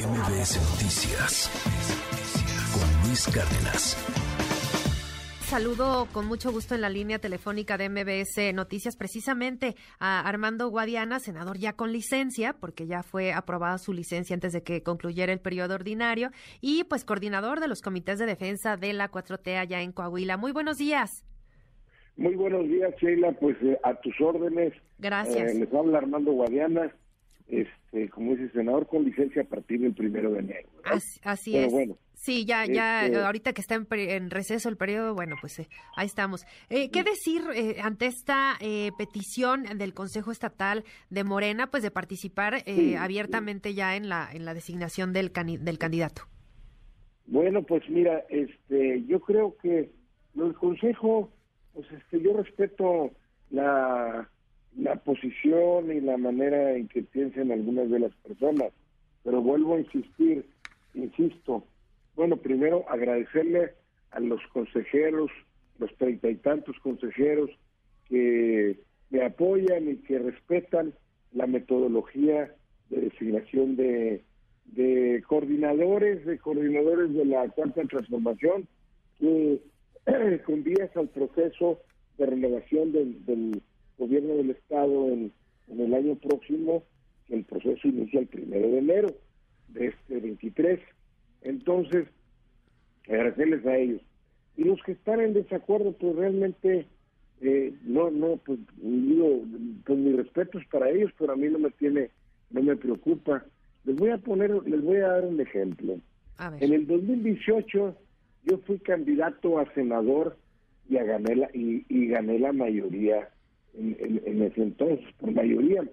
MBS Noticias con Luis Cárdenas. Saludo con mucho gusto en la línea telefónica de MBS Noticias precisamente a Armando Guadiana, senador ya con licencia, porque ya fue aprobada su licencia antes de que concluyera el periodo ordinario, y pues coordinador de los comités de defensa de la 4T allá en Coahuila. Muy buenos días. Muy buenos días, Sheila. Pues eh, a tus órdenes. Gracias. Eh, les habla Armando Guadiana, este, como dice senador con licencia a partir del primero de enero. Así, es. sí, ya, ya, este ahorita que está en, receso el periodo, bueno, pues eh, ahí estamos. ¿Qué decir ante esta petición del Consejo Estatal de Morena, pues de participar abiertamente ya en la en la designación del del candidato? Bueno, pues mira, este, yo creo que el Consejo pues este, yo respeto la, la posición y la manera en que piensan algunas de las personas, pero vuelvo a insistir, insisto, bueno, primero agradecerle a los consejeros, los treinta y tantos consejeros que me apoyan y que respetan la metodología de designación de, de coordinadores, de coordinadores de la cuarta transformación, que con vías al proceso de renovación del, gobierno del Estado en, el año próximo, el proceso inicia el primero de enero de este 23. Entonces, agradecerles a ellos. Y los que están en desacuerdo, pues realmente, eh, no, no, pues digo, pues mis respetos para ellos, pero a mí no me tiene, no me preocupa. Les voy a poner, les voy a dar un ejemplo. En el 2018 yo fui candidato a senador y, a gané, la, y, gané la mayoría en, ese entonces, por mayoría.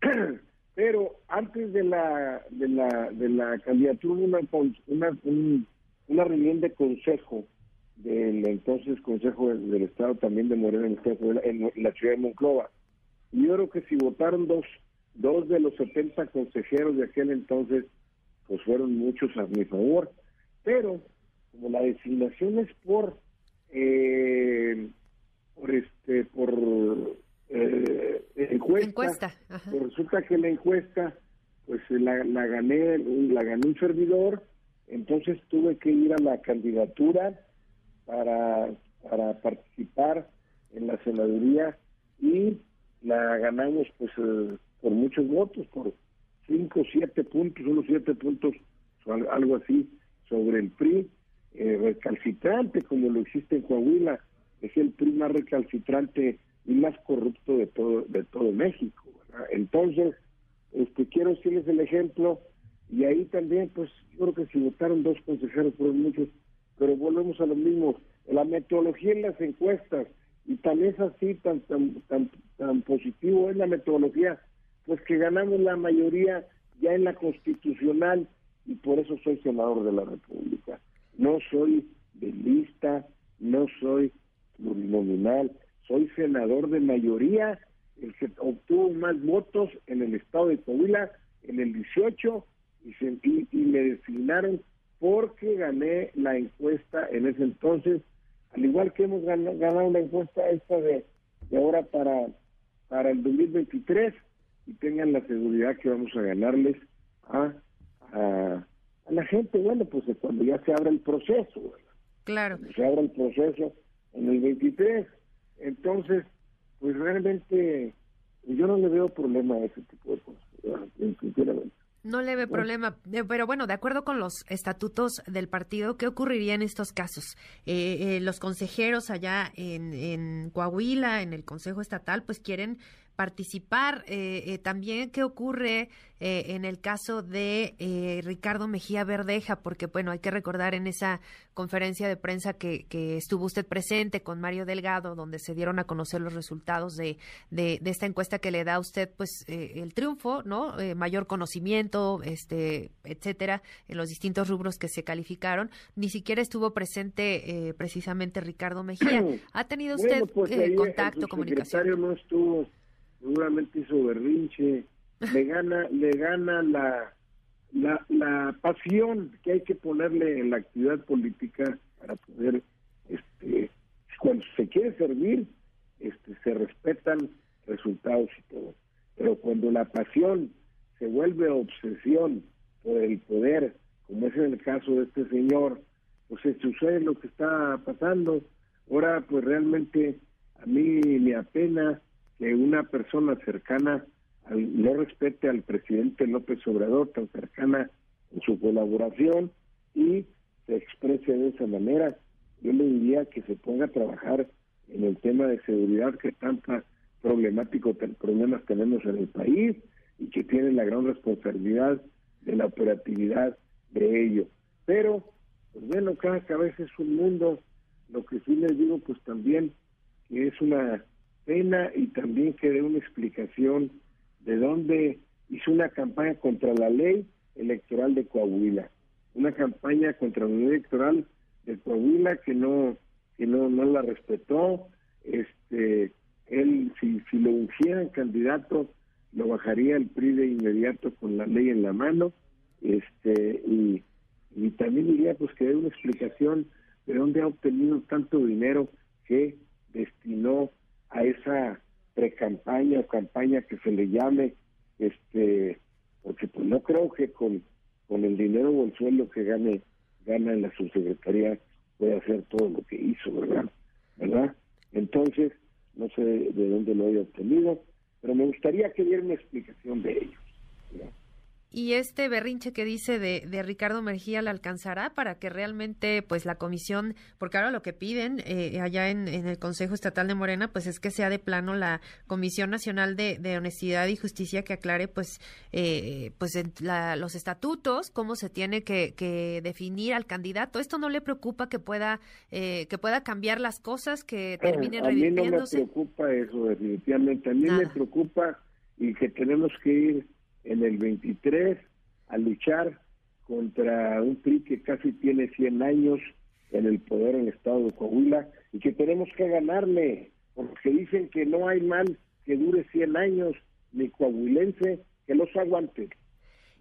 Pero antes de la de la, de la candidatura hubo una, una, una reunión de consejo del entonces Consejo del, Estado también de Morena en, la ciudad de Monclova. Y yo creo que si votaron dos, dos de los 70 consejeros de aquel entonces, pues fueron muchos a mi favor. Pero como la designación es por eh, por este por eh, encuesta, pues resulta que la encuesta pues la, la gané la ganó un servidor entonces tuve que ir a la candidatura para para participar en la senaduría y la ganamos pues eh, por muchos votos por cinco siete puntos unos siete puntos algo así sobre el PRI eh, recalcitrante como lo existe en Coahuila, es el PRI más recalcitrante y más corrupto de todo de todo México. Entonces, este quiero decirles el ejemplo y ahí también, pues yo creo que si votaron dos consejeros fueron muchos, pero volvemos a lo mismo, la metodología en las encuestas y tan es así, tan tan tan, tan positivo es la metodología, pues que ganamos la mayoría ya en la constitucional y por eso soy senador de la República no soy de lista, no soy plurinominal, soy senador de mayoría, el que obtuvo más votos en el estado de Coahuila en el 18 y, se, y, me designaron porque gané la encuesta en ese entonces, al igual que hemos ganado, la encuesta esta de, de ahora para, para el 2023 y tengan la seguridad que vamos a ganarles a, a a la gente, bueno, pues cuando ya se abra el proceso, Claro. se abra el proceso en el 23. Entonces, pues realmente yo no le veo problema a ese tipo de cosas, sinceramente. No le ve problema, eh, pero bueno, de acuerdo con los estatutos del partido, ¿qué ocurriría en estos casos? Eh, eh, los consejeros allá en, en Coahuila, en el Consejo Estatal, pues quieren participar. Eh, eh, también, ¿qué ocurre eh, en el caso de Ricardo Mejía Verdeja? Porque, bueno, hay que recordar en esa conferencia de prensa que, estuvo usted presente con Mario Delgado, donde se dieron a conocer los resultados de, de, esta encuesta que le da a usted, pues, el triunfo, ¿no? mayor conocimiento, este, etcétera, en los distintos rubros que se calificaron. Ni siquiera estuvo presente precisamente Ricardo Mejía. ¿Ha tenido usted pues, contacto, comunicación? no estuvo seguramente hizo berrinche, le gana, le gana la, la, la pasión que hay que ponerle en la actividad política para poder, este, cuando se quiere servir, este, se respetan resultados y todo. Pero cuando la pasión se vuelve obsesión por el poder, como es en el caso de este señor, pues se sucede lo que está pasando. Ahora, pues realmente a mí me apena que una persona cercana no respete al presidente López Obrador, tan cercana en su colaboración y se exprese de esa manera. Yo le diría que se ponga a trabajar en el tema de seguridad que tanta problemático problemas tenemos en el país y que tiene la gran responsabilidad de la operatividad de ello. Pero, pues bueno, cada cabeza es un mundo. Lo que sí les digo, pues también que es una pena y también que dé una explicación de dónde hizo una campaña contra la ley electoral de Coahuila, una campaña contra la ley electoral de Coahuila que no que no no la respetó, este él si si lo ungieran candidato lo bajaría el PRI de inmediato con la ley en la mano, este y, también diría pues que dé una explicación de dónde ha obtenido tanto dinero que destinó a esa pre-campaña o campaña que se le llame, este, porque pues no creo que con, con el dinero o el sueldo que gane, gana en la subsecretaría pueda hacer todo lo que hizo, ¿verdad? ¿Verdad? Entonces, no sé de dónde lo haya obtenido, pero me gustaría que diera una explicación de ello. Y este berrinche que dice de, de, Ricardo Mejía le alcanzará para que realmente, pues, la comisión, porque ahora lo que piden eh, allá en, el Consejo Estatal de Morena, pues, es que sea de plano la Comisión Nacional de, Honestidad y Justicia que aclare, pues, eh, pues, los estatutos, cómo se tiene que, definir al candidato. Esto no le preocupa que pueda, eh, que pueda cambiar las cosas, que terminen a mí no me preocupa eso, definitivamente. A mí me preocupa y que tenemos que ir en el 23 a luchar contra un PRI que casi tiene 100 años en el poder en el estado de Coahuila y que tenemos que ganarle, porque dicen que no hay mal que dure 100 años, ni coahuilense que los aguante.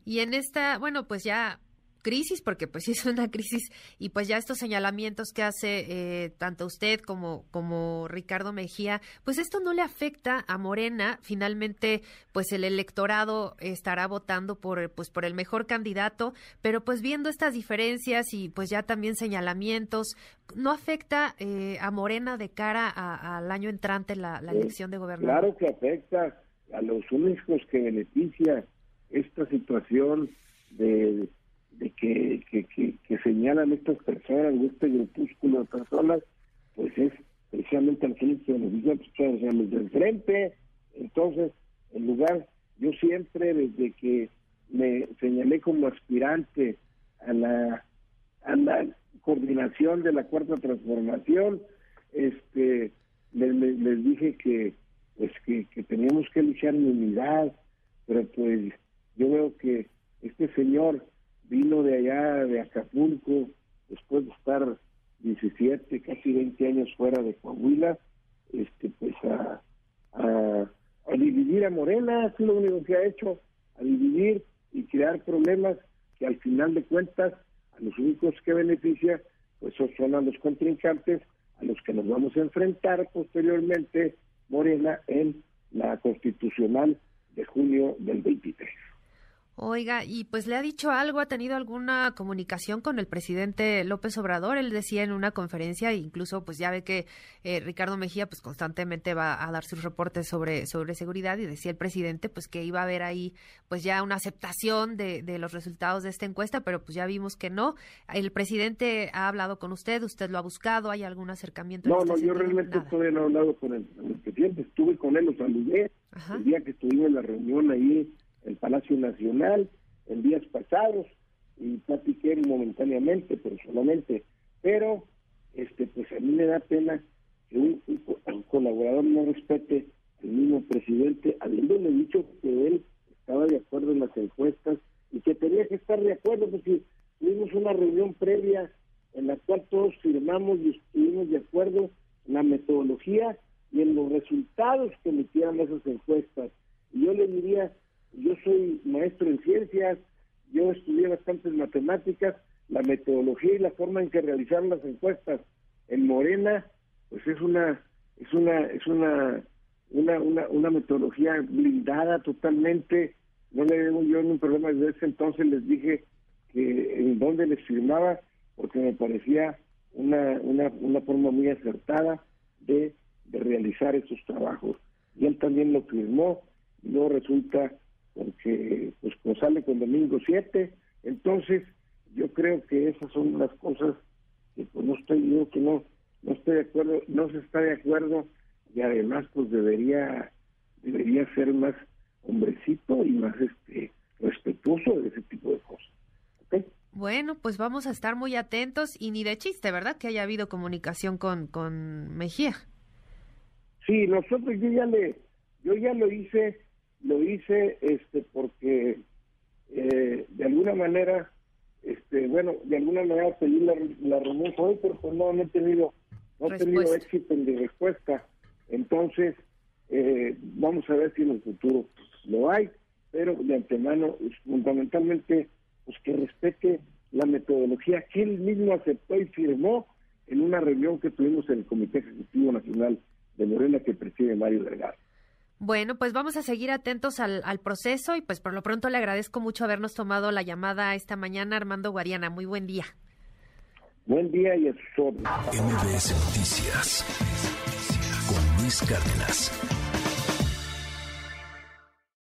Y en esta, bueno, pues ya crisis, porque pues sí es una crisis, y pues ya estos señalamientos que hace eh, tanto usted como, como Ricardo Mejía, pues esto no le afecta a Morena, finalmente pues el electorado estará votando por, pues, por el mejor candidato, pero pues viendo estas diferencias y pues ya también señalamientos, ¿no afecta eh, a Morena de cara al año entrante la, la elección de gobernador? Claro que afecta a los únicos que beneficia esta situación de de que, que, que, señalan estas personas, este grupúsculo de personas, pues es precisamente al que se nos del frente. Entonces, en lugar, yo siempre desde que me señalé como aspirante a la, a la coordinación de la cuarta transformación, este les, les, dije que pues que, que teníamos que luchar en unidad, pero pues yo veo que este señor vino de allá de Acapulco después de estar 17, casi 20 años fuera de Coahuila, este pues a, a, dividir a Morena, es lo único que ha hecho, a dividir y crear problemas que al final de cuentas a los únicos que beneficia pues son a los contrincantes a los que nos vamos a enfrentar posteriormente Morena en la constitucional de junio del 23. Oiga, y pues le ha dicho algo, ha tenido alguna comunicación con el presidente López Obrador. Él decía en una conferencia, incluso pues ya ve que eh, Ricardo Mejía pues constantemente va a dar sus reportes sobre, sobre seguridad y decía el presidente pues que iba a haber ahí pues ya una aceptación de, de los resultados de esta encuesta, pero pues ya vimos que no. El presidente ha hablado con usted, usted lo ha buscado, ¿hay algún acercamiento? No, este no, yo realmente todavía no he hablado con el, presidente, estuve con él, lo saludé el día que estuvimos en la reunión ahí el Palacio Nacional en días pasados y platiqué momentáneamente, personalmente, pero este pues a mí me da pena que un, colaborador no respete al mismo presidente, habiéndole dicho que él estaba de acuerdo en las encuestas y que tenía que estar de acuerdo porque tuvimos una reunión previa en la cual todos firmamos y estuvimos de acuerdo en la metodología y en los resultados que emitieran esas encuestas. Y yo le diría, yo soy maestro en ciencias, yo estudié bastantes matemáticas, la metodología y la forma en que realizaron las encuestas en Morena, pues es una es una es una una, una, metodología blindada totalmente no le veo yo ningún problema. Desde ese entonces les dije que en dónde les firmaba, porque me parecía una, una, una forma muy acertada de, de realizar esos trabajos. Y él también lo firmó, y luego resulta porque pues, sale con domingo 7, entonces yo creo que esas son las cosas que pues no estoy yo que no no estoy de acuerdo no se está de acuerdo y además pues debería debería ser más hombrecito y más este respetuoso de ese tipo de cosas Bueno, pues vamos a estar muy atentos y ni de chiste, ¿verdad? Que haya habido comunicación con, con Mejía. Sí, nosotros yo ya le, yo ya lo hice, lo hice, este, porque eh, de alguna manera, este, bueno, de alguna manera pedí la, la reunión hoy, pero pues no, no he tenido, no he tenido éxito en mi respuesta. Entonces, eh, vamos a ver si en el futuro lo hay, pero de antemano, fundamentalmente, pues que respete la metodología que él mismo aceptó y firmó en una reunión que tuvimos en el Comité Ejecutivo Nacional de Morena que preside Mario Delgado. Bueno, pues vamos a seguir atentos al, al, proceso y pues por lo pronto le agradezco mucho habernos tomado la llamada esta mañana, Armando Guariana. Muy buen día. Buen día y a MBS Noticias con Luis Cárdenas.